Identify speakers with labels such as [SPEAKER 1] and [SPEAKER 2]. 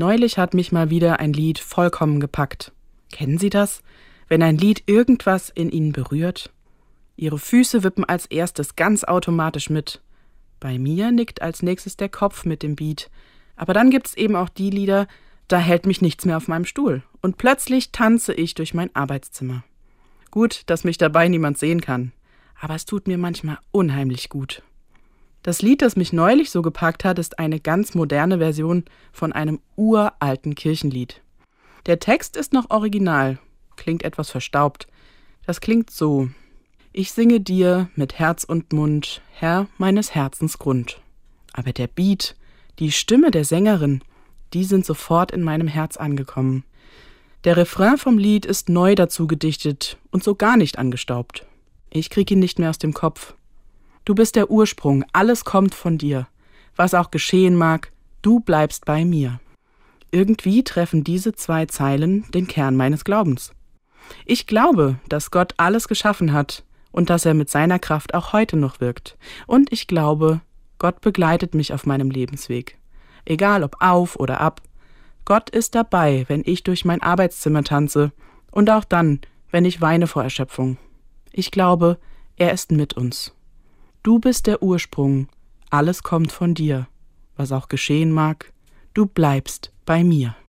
[SPEAKER 1] Neulich hat mich mal wieder ein Lied vollkommen gepackt. Kennen Sie das? Wenn ein Lied irgendwas in Ihnen berührt? Ihre Füße wippen als erstes ganz automatisch mit. Bei mir nickt als nächstes der Kopf mit dem Beat. Aber dann gibt's eben auch die Lieder, da hält mich nichts mehr auf meinem Stuhl. Und plötzlich tanze ich durch mein Arbeitszimmer. Gut, dass mich dabei niemand sehen kann. Aber es tut mir manchmal unheimlich gut. Das Lied, das mich neulich so gepackt hat, ist eine ganz moderne Version von einem uralten Kirchenlied. Der Text ist noch original, klingt etwas verstaubt. Das klingt so. Ich singe dir mit Herz und Mund, Herr meines Herzens Grund. Aber der Beat, die Stimme der Sängerin, die sind sofort in meinem Herz angekommen. Der Refrain vom Lied ist neu dazu gedichtet und so gar nicht angestaubt. Ich krieg ihn nicht mehr aus dem Kopf. Du bist der Ursprung, alles kommt von dir. Was auch geschehen mag, du bleibst bei mir. Irgendwie treffen diese zwei Zeilen den Kern meines Glaubens. Ich glaube, dass Gott alles geschaffen hat und dass er mit seiner Kraft auch heute noch wirkt. Und ich glaube, Gott begleitet mich auf meinem Lebensweg. Egal ob auf oder ab. Gott ist dabei, wenn ich durch mein Arbeitszimmer tanze und auch dann, wenn ich weine vor Erschöpfung. Ich glaube, er ist mit uns. Du bist der Ursprung, alles kommt von dir. Was auch geschehen mag, du bleibst bei mir.